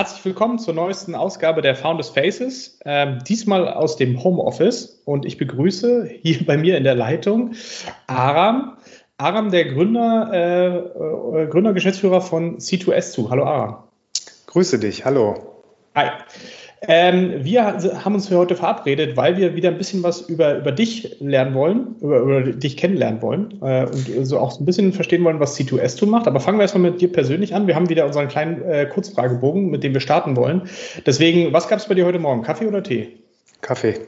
Herzlich willkommen zur neuesten Ausgabe der Founders Faces, ähm, diesmal aus dem Homeoffice. Und ich begrüße hier bei mir in der Leitung Aram. Aram, der Gründer, äh, äh Gründer, Geschäftsführer von C2S2. Hallo Aram. Grüße dich, hallo. Hi. Ähm, wir haben uns für heute verabredet, weil wir wieder ein bisschen was über, über dich lernen wollen, über, über dich kennenlernen wollen äh, und so auch ein bisschen verstehen wollen, was C2S2 macht. Aber fangen wir erstmal mit dir persönlich an. Wir haben wieder unseren kleinen äh, Kurzfragebogen, mit dem wir starten wollen. Deswegen, was gab es bei dir heute Morgen? Kaffee oder Tee? Kaffee.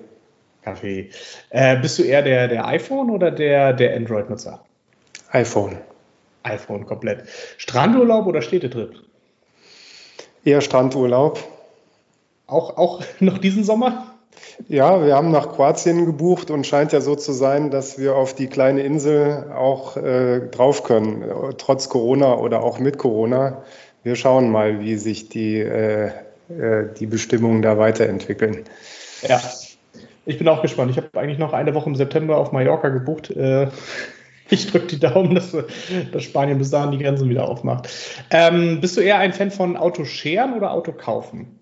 Kaffee. Äh, bist du eher der, der iPhone oder der, der Android-Nutzer? iPhone. iPhone komplett. Strandurlaub oder Städtetrip? Eher Strandurlaub. Auch, auch noch diesen Sommer? Ja, wir haben nach Kroatien gebucht und scheint ja so zu sein, dass wir auf die kleine Insel auch äh, drauf können, trotz Corona oder auch mit Corona. Wir schauen mal, wie sich die, äh, äh, die Bestimmungen da weiterentwickeln. Ja, ich bin auch gespannt. Ich habe eigentlich noch eine Woche im September auf Mallorca gebucht. Äh, ich drücke die Daumen, dass, dass, Spanien bis dahin die Grenzen wieder aufmacht. Ähm, bist du eher ein Fan von Autoscheren oder Autokaufen?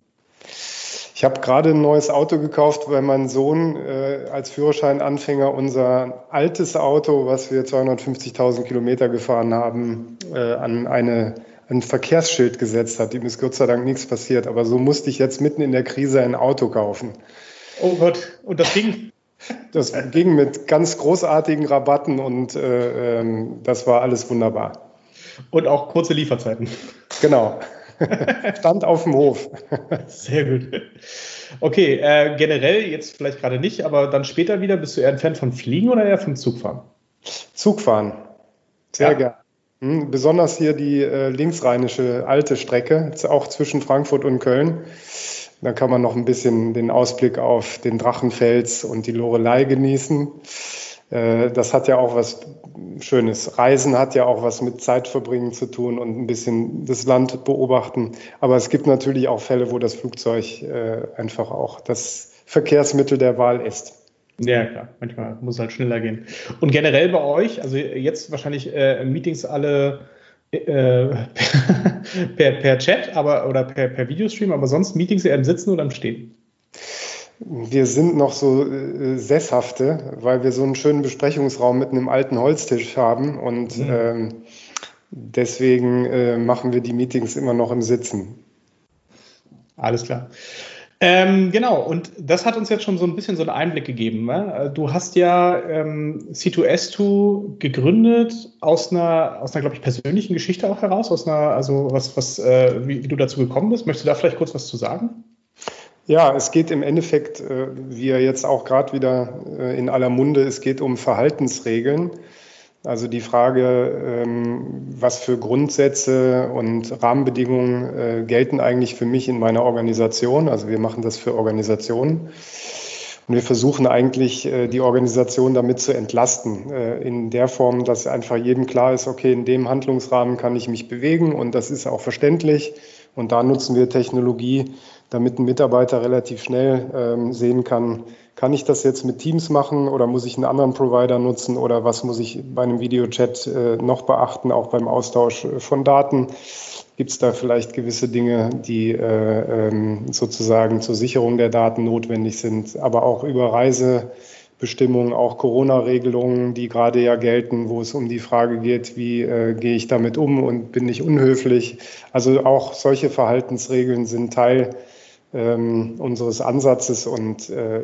Ich habe gerade ein neues Auto gekauft, weil mein Sohn äh, als Führerscheinanfänger unser altes Auto, was wir 250.000 Kilometer gefahren haben, äh, an eine, ein Verkehrsschild gesetzt hat. Ihm ist Gott sei Dank nichts passiert. Aber so musste ich jetzt mitten in der Krise ein Auto kaufen. Oh Gott, und das ging? Das ging mit ganz großartigen Rabatten und äh, ähm, das war alles wunderbar. Und auch kurze Lieferzeiten. Genau. Stand auf dem Hof. Sehr gut. Okay, äh, generell jetzt vielleicht gerade nicht, aber dann später wieder, bist du eher ein Fan von Fliegen oder eher vom Zugfahren? Zugfahren. Sehr ja. gern. Hm, besonders hier die äh, linksrheinische alte Strecke, auch zwischen Frankfurt und Köln. Da kann man noch ein bisschen den Ausblick auf den Drachenfels und die Lorelei genießen. Äh, das hat ja auch was Schönes. Reisen hat ja auch was mit Zeitverbringen zu tun und ein bisschen das Land beobachten. Aber es gibt natürlich auch Fälle, wo das Flugzeug äh, einfach auch das Verkehrsmittel der Wahl ist. Ja, klar. Manchmal muss es halt schneller gehen. Und generell bei euch, also jetzt wahrscheinlich äh, Meetings alle äh, per, per Chat aber, oder per, per Videostream, aber sonst Meetings eher im Sitzen oder im Stehen? Wir sind noch so äh, Sesshafte, weil wir so einen schönen Besprechungsraum mit einem alten Holztisch haben und mhm. ähm, deswegen äh, machen wir die Meetings immer noch im Sitzen. Alles klar. Ähm, genau, und das hat uns jetzt schon so ein bisschen so einen Einblick gegeben. Ne? Du hast ja ähm, C2S2 gegründet aus einer, aus einer, glaube ich, persönlichen Geschichte auch heraus, aus einer, also was, was, äh, wie, wie du dazu gekommen bist. Möchtest du da vielleicht kurz was zu sagen? Ja, es geht im Endeffekt, äh, wie ja jetzt auch gerade wieder äh, in aller Munde, es geht um Verhaltensregeln. Also die Frage, ähm, was für Grundsätze und Rahmenbedingungen äh, gelten eigentlich für mich in meiner Organisation. Also wir machen das für Organisationen. Und wir versuchen eigentlich, die Organisation damit zu entlasten, in der Form, dass einfach jedem klar ist, okay, in dem Handlungsrahmen kann ich mich bewegen und das ist auch verständlich. Und da nutzen wir Technologie, damit ein Mitarbeiter relativ schnell ähm, sehen kann, kann ich das jetzt mit Teams machen oder muss ich einen anderen Provider nutzen oder was muss ich bei einem Videochat äh, noch beachten, auch beim Austausch äh, von Daten? Gibt es da vielleicht gewisse Dinge, die äh, ähm, sozusagen zur Sicherung der Daten notwendig sind, aber auch über Reisebestimmungen, auch Corona-Regelungen, die gerade ja gelten, wo es um die Frage geht, wie äh, gehe ich damit um und bin ich unhöflich. Also auch solche Verhaltensregeln sind Teil ähm, unseres Ansatzes. Und äh,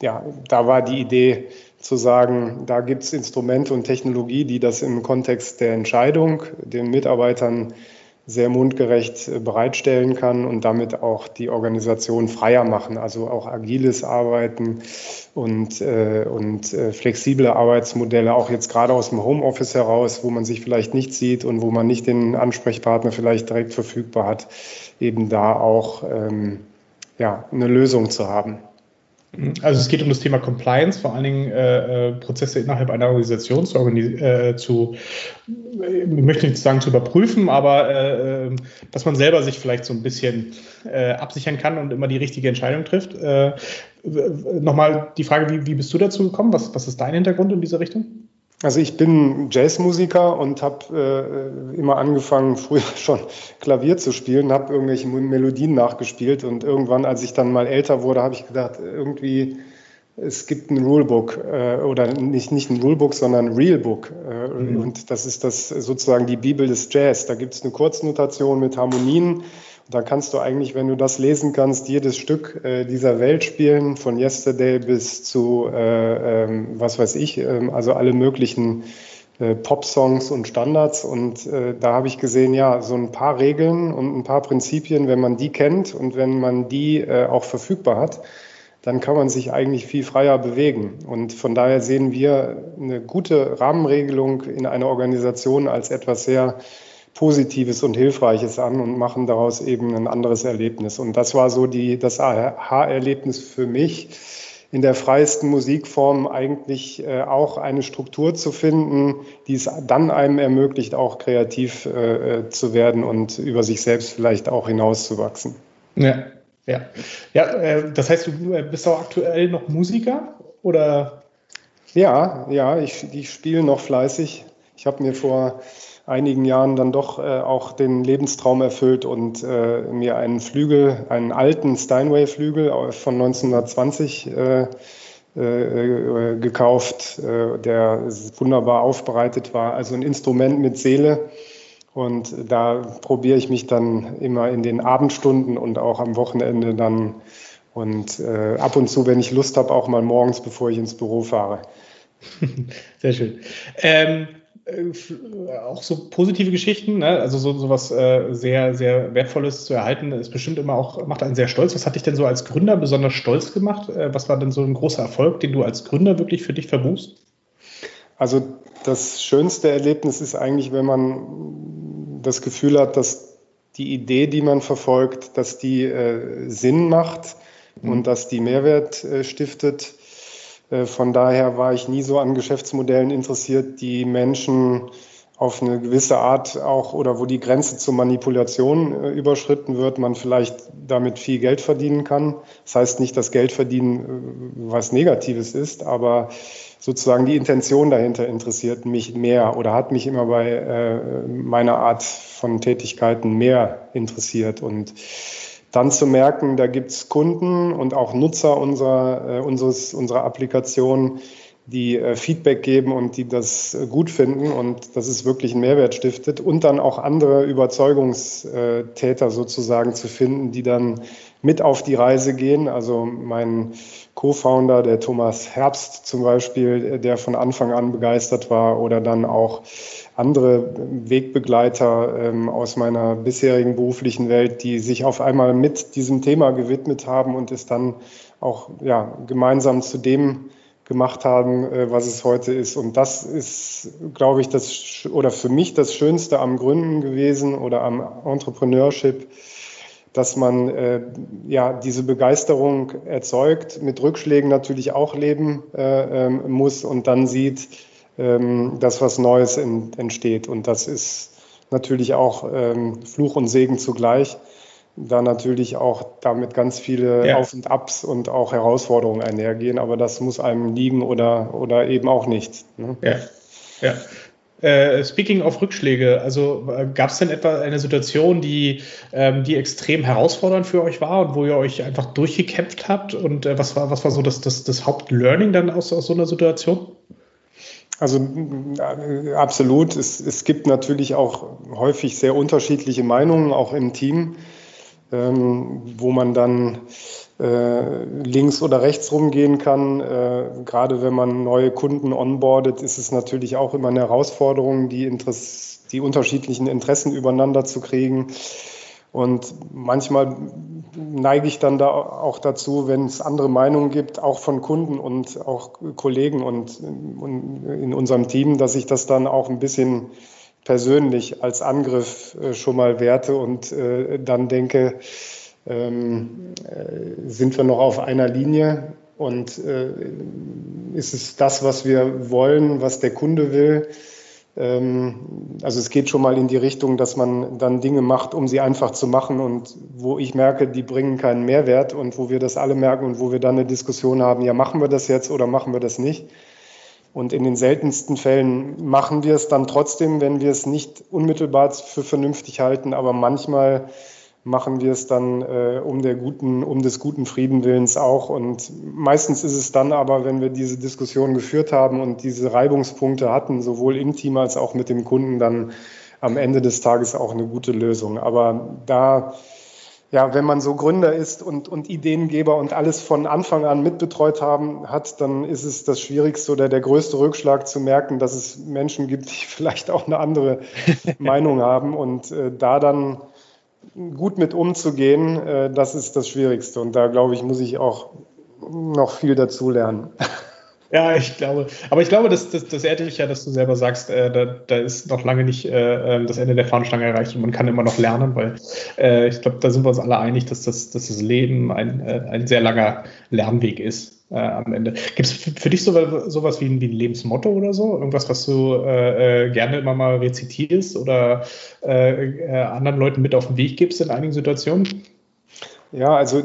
ja, da war die Idee zu sagen, da gibt es Instrumente und Technologie, die das im Kontext der Entscheidung den Mitarbeitern sehr mundgerecht äh, bereitstellen kann und damit auch die Organisation freier machen, also auch agiles Arbeiten und, äh, und äh, flexible Arbeitsmodelle, auch jetzt gerade aus dem Homeoffice heraus, wo man sich vielleicht nicht sieht und wo man nicht den Ansprechpartner vielleicht direkt verfügbar hat, eben da auch ähm, ja, eine Lösung zu haben. Also es geht um das Thema Compliance, vor allen Dingen äh, äh Prozesse innerhalb einer Organisation zu, äh, zu ich möchte nicht sagen zu überprüfen, aber äh, äh, dass man selber sich vielleicht so ein bisschen äh, absichern kann und immer die richtige Entscheidung trifft. Nochmal die Frage, wie, wie bist du dazu gekommen? Was, was ist dein Hintergrund in dieser Richtung? Also ich bin Jazzmusiker und habe äh, immer angefangen, früher schon Klavier zu spielen, habe irgendwelche Melodien nachgespielt und irgendwann, als ich dann mal älter wurde, habe ich gedacht, irgendwie es gibt ein Rulebook äh, oder nicht, nicht ein Rulebook, sondern ein Realbook. Äh, mhm. Und das ist das sozusagen die Bibel des Jazz. Da gibt es eine Kurznotation mit Harmonien. Und da kannst du eigentlich, wenn du das lesen kannst, jedes Stück äh, dieser Welt spielen, von Yesterday bis zu, äh, ähm, was weiß ich, ähm, also alle möglichen äh, Pop-Songs und Standards. Und äh, da habe ich gesehen, ja, so ein paar Regeln und ein paar Prinzipien, wenn man die kennt und wenn man die auch verfügbar hat, dann kann man sich eigentlich viel freier bewegen. Und von daher sehen wir eine gute Rahmenregelung in einer Organisation als etwas sehr Positives und Hilfreiches an und machen daraus eben ein anderes Erlebnis. Und das war so die, das Aha-Erlebnis für mich, in der freiesten Musikform eigentlich äh, auch eine Struktur zu finden, die es dann einem ermöglicht, auch kreativ äh, zu werden und über sich selbst vielleicht auch hinauszuwachsen. Ja, ja, ja äh, das heißt, du bist auch aktuell noch Musiker oder? Ja, ja, ich, ich spiele noch fleißig. Ich habe mir vor einigen Jahren dann doch äh, auch den Lebenstraum erfüllt und äh, mir einen Flügel, einen alten Steinway-Flügel von 1920 äh, äh, gekauft, der wunderbar aufbereitet war. Also ein Instrument mit Seele und da probiere ich mich dann immer in den Abendstunden und auch am Wochenende dann und äh, ab und zu, wenn ich Lust habe, auch mal morgens, bevor ich ins Büro fahre. Sehr schön. Ähm, äh, auch so positive Geschichten, ne? also so, so was äh, sehr, sehr Wertvolles zu erhalten, ist bestimmt immer auch, macht einen sehr stolz. Was hat dich denn so als Gründer besonders stolz gemacht? Äh, was war denn so ein großer Erfolg, den du als Gründer wirklich für dich verbuchst? Also das schönste Erlebnis ist eigentlich, wenn man das Gefühl hat, dass die Idee, die man verfolgt, dass die äh, Sinn macht mhm. und dass die Mehrwert äh, stiftet. Äh, von daher war ich nie so an Geschäftsmodellen interessiert, die Menschen auf eine gewisse Art auch oder wo die Grenze zur Manipulation äh, überschritten wird, man vielleicht damit viel Geld verdienen kann. Das heißt nicht, dass Geld verdienen äh, was Negatives ist, aber sozusagen die Intention dahinter interessiert mich mehr oder hat mich immer bei äh, meiner Art von Tätigkeiten mehr interessiert. Und dann zu merken, da gibt es Kunden und auch Nutzer unserer, äh, unseres, unserer Applikation, die äh, Feedback geben und die das äh, gut finden und dass es wirklich einen Mehrwert stiftet und dann auch andere Überzeugungstäter sozusagen zu finden, die dann mit auf die Reise gehen. Also mein Co-Founder, der Thomas Herbst zum Beispiel, der von Anfang an begeistert war oder dann auch andere Wegbegleiter ähm, aus meiner bisherigen beruflichen Welt, die sich auf einmal mit diesem Thema gewidmet haben und es dann auch ja, gemeinsam zu dem gemacht haben, äh, was es heute ist. Und das ist, glaube ich, das oder für mich das Schönste am Gründen gewesen oder am Entrepreneurship, dass man äh, ja diese Begeisterung erzeugt, mit Rückschlägen natürlich auch leben äh, ähm, muss und dann sieht, ähm, dass was Neues in, entsteht. Und das ist natürlich auch ähm, Fluch und Segen zugleich da natürlich auch damit ganz viele ja. Auf und Abs und auch Herausforderungen einhergehen, aber das muss einem liegen oder, oder eben auch nicht. Ne? Ja, ja. Äh, speaking of Rückschläge, also äh, gab es denn etwa eine Situation, die, ähm, die extrem herausfordernd für euch war und wo ihr euch einfach durchgekämpft habt? Und äh, was, war, was war so das, das, das Hauptlearning dann aus, aus so einer Situation? Also äh, absolut. Es, es gibt natürlich auch häufig sehr unterschiedliche Meinungen, auch im Team ähm, wo man dann äh, links oder rechts rumgehen kann. Äh, gerade wenn man neue Kunden onboardet, ist es natürlich auch immer eine Herausforderung, die, Interess die unterschiedlichen Interessen übereinander zu kriegen. Und manchmal neige ich dann da auch dazu, wenn es andere Meinungen gibt, auch von Kunden und auch Kollegen und, und in unserem Team, dass ich das dann auch ein bisschen persönlich als Angriff äh, schon mal werte und äh, dann denke, ähm, äh, sind wir noch auf einer Linie und ist es das, was wir wollen, was der Kunde will? Ähm, also es geht schon mal in die Richtung, dass man dann Dinge macht, um sie einfach zu machen und wo ich merke, die bringen keinen Mehrwert und wo wir das alle merken und wo wir dann eine Diskussion haben, ja, machen wir das jetzt oder machen wir das nicht? Und in den seltensten Fällen machen wir es dann trotzdem, wenn wir es nicht unmittelbar für vernünftig halten. Aber manchmal machen wir es dann äh, um, der guten, um des guten Friedenwillens auch. Und meistens ist es dann aber, wenn wir diese Diskussion geführt haben und diese Reibungspunkte hatten, sowohl im Team als auch mit dem Kunden, dann am Ende des Tages auch eine gute Lösung. Aber da ja, wenn man so Gründer ist und, und Ideengeber und alles von Anfang an mitbetreut haben hat, dann ist es das Schwierigste oder der größte Rückschlag zu merken, dass es Menschen gibt, die vielleicht auch eine andere Meinung haben und äh, da dann gut mit umzugehen, äh, das ist das Schwierigste und da glaube ich, muss ich auch noch viel dazu lernen. Ja, ich glaube. Aber ich glaube, das, das, das ehrt dich ja, dass du selber sagst, äh, da, da ist noch lange nicht äh, ähm, das Ende der Fahnenstange erreicht und man kann immer noch lernen, weil äh, ich glaube, da sind wir uns alle einig, dass das, dass das Leben ein, äh, ein sehr langer Lernweg ist äh, am Ende. Gibt es für dich sowas, sowas wie, ein, wie ein Lebensmotto oder so? Irgendwas, was du äh, äh, gerne immer mal rezitierst oder äh, äh, anderen Leuten mit auf den Weg gibst in einigen Situationen? Ja, also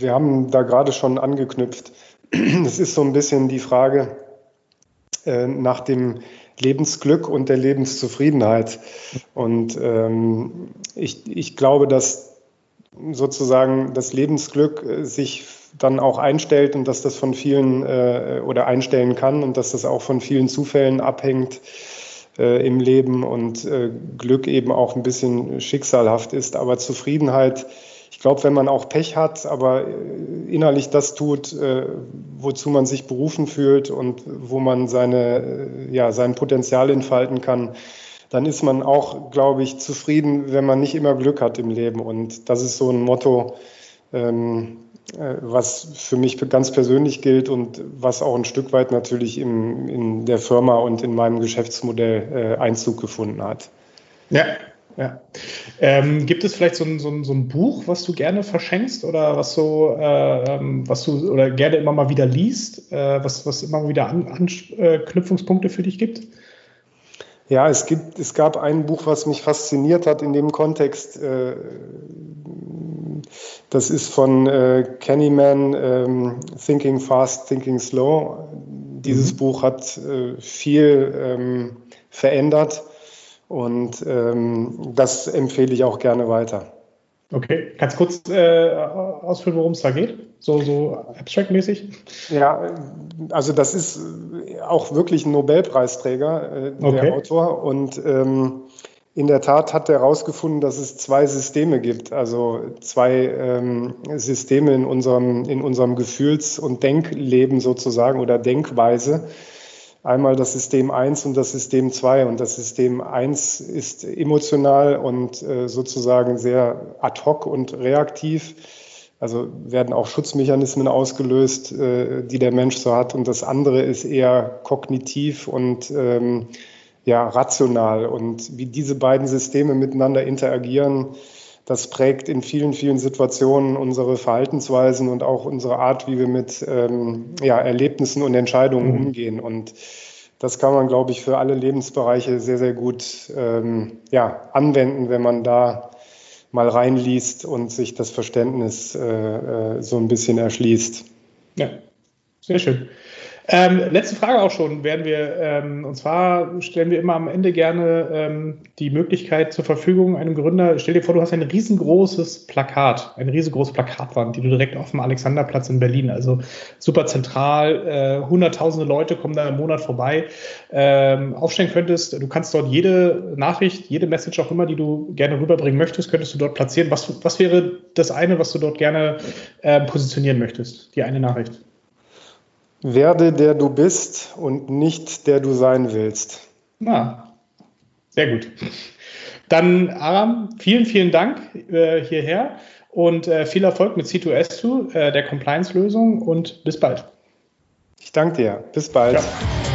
wir haben da gerade schon angeknüpft. Es ist so ein bisschen die Frage äh, nach dem Lebensglück und der Lebenszufriedenheit. Und ähm, ich, ich glaube, dass sozusagen das Lebensglück äh, sich dann auch einstellt und dass das von vielen äh, oder einstellen kann und dass das auch von vielen Zufällen abhängt äh, im Leben und äh, Glück eben auch ein bisschen schicksalhaft ist. Aber Zufriedenheit ich glaube, wenn man auch Pech hat, aber äh, innerlich das tut, äh, wozu man sich berufen fühlt und wo man seine, äh, ja, sein Potenzial entfalten kann, dann ist man auch, glaube ich, zufrieden, wenn man nicht immer Glück hat im Leben. Und das ist so ein Motto, ähm, was für mich ganz persönlich gilt und was auch ein Stück weit natürlich im, in der Firma und in meinem Geschäftsmodell Einzug gefunden hat. Ja, ja. Ähm, gibt es vielleicht so ein, so, ein, so ein, Buch, was du gerne verschenkst oder was so, äh, ähm, was du oder gerne immer mal wieder liest, äh, was, was immer wieder An Anknüpfungspunkte für dich gibt? Ja, es gibt, es gab ein Buch, was mich fasziniert hat in dem Kontext. Äh, das ist von äh, Kennyman, ähm, Thinking Fast, Thinking Slow. Dieses mhm. Buch hat äh, viel ähm, verändert und ähm, das empfehle ich auch gerne weiter. Okay, kannst du kurz äh, ausführen, worum es da geht? So, so abstract-mäßig? Ja, also das ist auch wirklich ein Nobelpreisträger, äh, okay. der Autor. Und ähm, in der Tat hat er herausgefunden, dass es zwei Systeme gibt, also zwei ähm, Systeme in unserem, in unserem Gefühls- und Denkleben sozusagen oder Denkweise einmal das System 1 und das System 2. Und das System 1 ist emotional und äh, sozusagen sehr ad hoc und reaktiv. Also werden auch Schutzmechanismen ausgelöst, äh, die der Mensch so hat. Und das andere ist eher kognitiv und ähm, ja, rational. Und wie diese beiden Systeme miteinander interagieren, das prägt in vielen, vielen Situationen unsere Verhaltensweisen und auch unsere Art, wie wir mit ähm, ja, Erlebnissen und Entscheidungen mhm. umgehen. Und das kann man, glaube ich, für alle Lebensbereiche sehr, sehr gut ähm, ja, anwenden, wenn man da mal reinliest und sich das Verständnis äh, äh so ein bisschen erschließt. Ja, sehr schön. Ähm, letzte Frage auch schon werden wir, ähm, und zwar stellen wir immer am Ende gerne ähm, die Möglichkeit zur Verfügung einem Gründer. Stell dir vor, du hast ein riesengroßes Plakat, eine riesengroße Plakatwand, die du direkt auf dem Alexanderplatz in Berlin, also super zentral, äh, hunderttausende Leute kommen da im Monat vorbei, ähm, aufstellen könntest. Du kannst dort jede Nachricht, jede Message auch immer, die du gerne rüberbringen möchtest, könntest du dort platzieren. Was, was wäre das eine, was du dort gerne äh, positionieren möchtest? Die eine Nachricht. Werde der du bist und nicht der du sein willst. Na, sehr gut. Dann, Aram, vielen, vielen Dank äh, hierher und äh, viel Erfolg mit C2S2, äh, der Compliance-Lösung und bis bald. Ich danke dir. Bis bald. Ja.